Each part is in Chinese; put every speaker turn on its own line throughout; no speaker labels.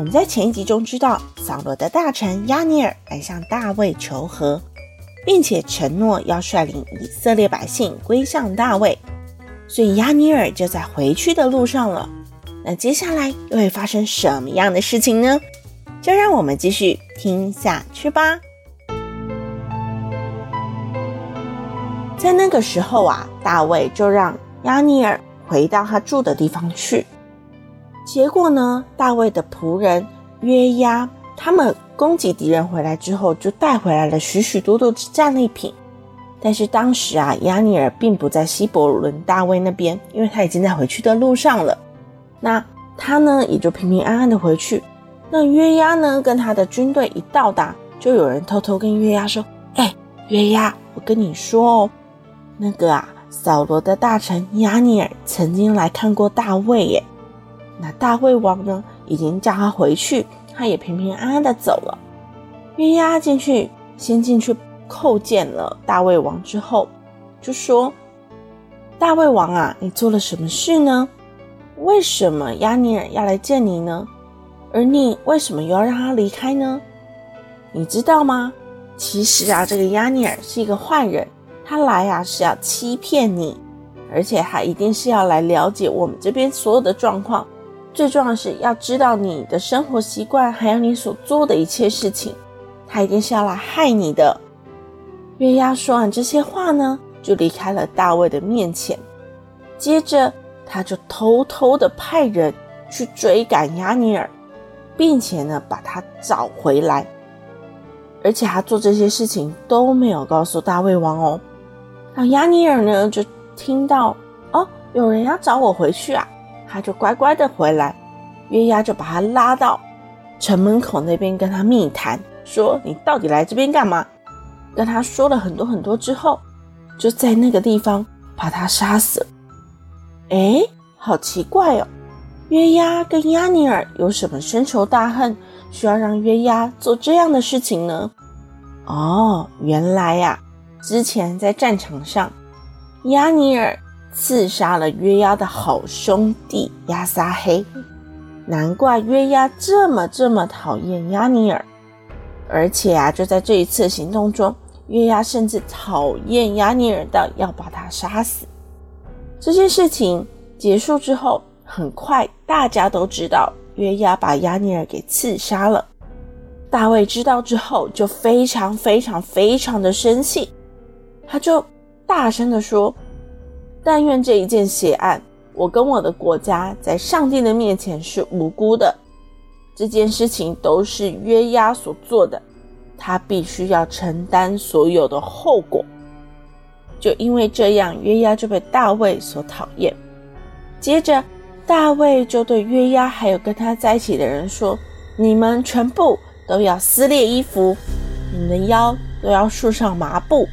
我们在前一集中知道，扫罗的大臣亚尼尔来向大卫求和，并且承诺要率领以色列百姓归向大卫，所以亚尼尔就在回去的路上了。那接下来又会发生什么样的事情呢？就让我们继续听下去吧。在那个时候啊，大卫就让押尼尔回到他住的地方去。结果呢，大卫的仆人约押他们攻击敌人回来之后，就带回来了许许多多的战利品。但是当时啊，押尼尔并不在希伯伦大卫那边，因为他已经在回去的路上了。那他呢，也就平平安安的回去。那约押呢，跟他的军队一到达，就有人偷偷跟约押说：“哎，约押，我跟你说哦，那个啊，扫罗的大臣押尼尔曾经来看过大卫耶。”那大胃王呢，已经叫他回去，他也平平安安的走了。约押进去，先进去叩见了大胃王之后，就说：“大胃王啊，你做了什么事呢？为什么押尼尔要来见你呢？而你为什么又要让他离开呢？你知道吗？其实啊，这个押尼尔是一个坏人，他来啊是要欺骗你，而且他一定是要来了解我们这边所有的状况。”最重要的是要知道你的生活习惯，还有你所做的一切事情，他一定是要来害你的。约押说完这些话呢，就离开了大卫的面前。接着，他就偷偷的派人去追赶押尼尔，并且呢把他找回来。而且他做这些事情都没有告诉大卫王哦。那押尼尔呢就听到哦，有人要找我回去啊。他就乖乖的回来，约押就把他拉到城门口那边跟他密谈，说：“你到底来这边干嘛？”跟他说了很多很多之后，就在那个地方把他杀死了。哎，好奇怪哦！约押跟押尼尔有什么深仇大恨，需要让约押做这样的事情呢？哦，原来呀，之前在战场上，押尼尔。刺杀了约押的好兄弟亚撒黑，难怪约押这么这么讨厌亚尼尔，而且啊，就在这一次行动中，约押甚至讨厌亚尼尔到要把他杀死。这件事情结束之后，很快大家都知道约押把亚尼尔给刺杀了。大卫知道之后，就非常非常非常的生气，他就大声的说。但愿这一件血案，我跟我的国家在上帝的面前是无辜的。这件事情都是约押所做的，他必须要承担所有的后果。就因为这样，约押就被大卫所讨厌。接着，大卫就对约押还有跟他在一起的人说：“你们全部都要撕裂衣服，你们的腰都要束上麻布，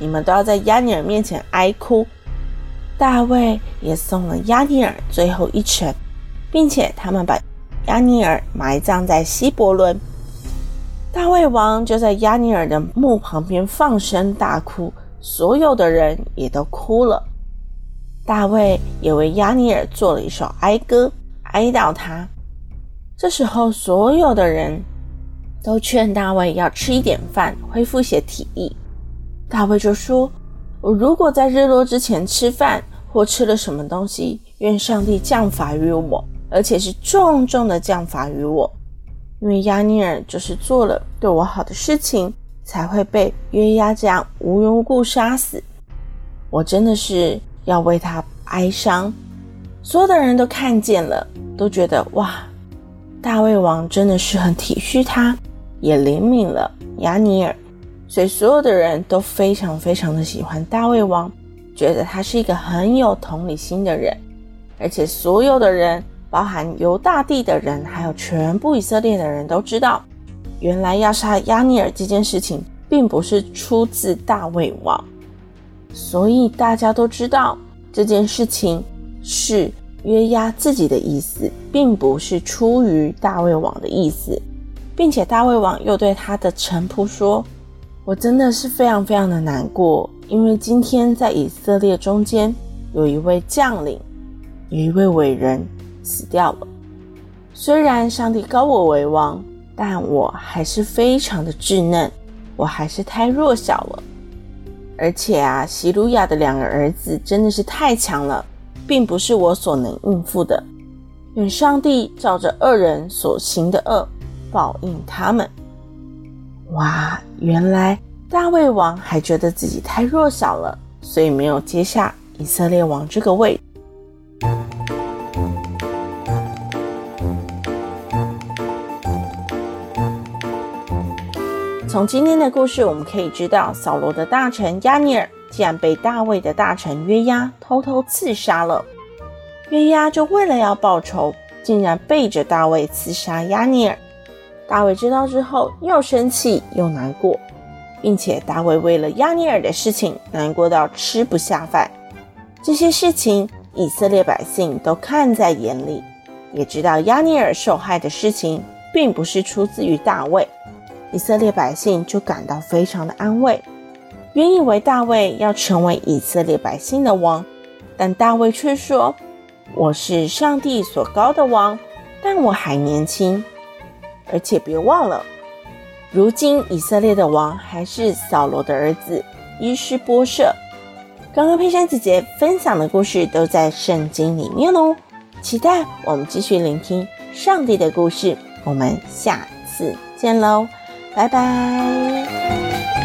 你们都要在押尼珥面前哀哭。”大卫也送了亚尼尔最后一程，并且他们把亚尼尔埋葬在希伯仑。大卫王就在亚尼尔的墓旁边放声大哭，所有的人也都哭了。大卫也为亚尼尔做了一首哀歌，哀悼他。这时候，所有的人都劝大卫要吃一点饭，恢复些体力。大卫就说。我如果在日落之前吃饭，或吃了什么东西，愿上帝降罚于我，而且是重重的降罚于我，因为押尼尔就是做了对我好的事情，才会被约押这样无缘无故杀死。我真的是要为他哀伤。所有的人都看见了，都觉得哇，大卫王真的是很体恤他，也怜悯了押尼尔。所以所有的人都非常非常的喜欢大卫王，觉得他是一个很有同理心的人，而且所有的人，包含犹大地的人，还有全部以色列的人都知道，原来要杀亚尼尔这件事情，并不是出自大卫王，所以大家都知道这件事情是约押自己的意思，并不是出于大卫王的意思，并且大卫王又对他的臣仆说：“我真的是非常非常的难过，因为今天在以色列中间有一位将领，有一位伟人死掉了。”虽然上帝高我为王，但我还是非常的稚嫩，我还是太弱小了。而且啊，希鲁雅的两个儿子真的是太强了，并不是我所能应付的。愿上帝照着恶人所行的恶报应他们。哇，原来大卫王还觉得自己太弱小了，所以没有接下以色列王这个位。从今天的故事，我们可以知道，扫罗的大臣亚尼尔竟然被大卫的大臣约押偷偷刺杀了。约押就为了要报仇，竟然背着大卫刺杀亚尼尔。大卫知道之后，又生气又难过，并且大卫为了亚尼尔的事情难过到吃不下饭。这些事情，以色列百姓都看在眼里，也知道亚尼尔受害的事情，并不是出自于大卫。以色列百姓就感到非常的安慰，原以为大卫要成为以色列百姓的王，但大卫却说：“我是上帝所膏的王，但我还年轻，而且别忘了，如今以色列的王还是扫罗的儿子伊施波舍。”刚刚佩珊姐姐分享的故事都在圣经里面喽，期待我们继续聆听上帝的故事，我们下次见喽。拜拜。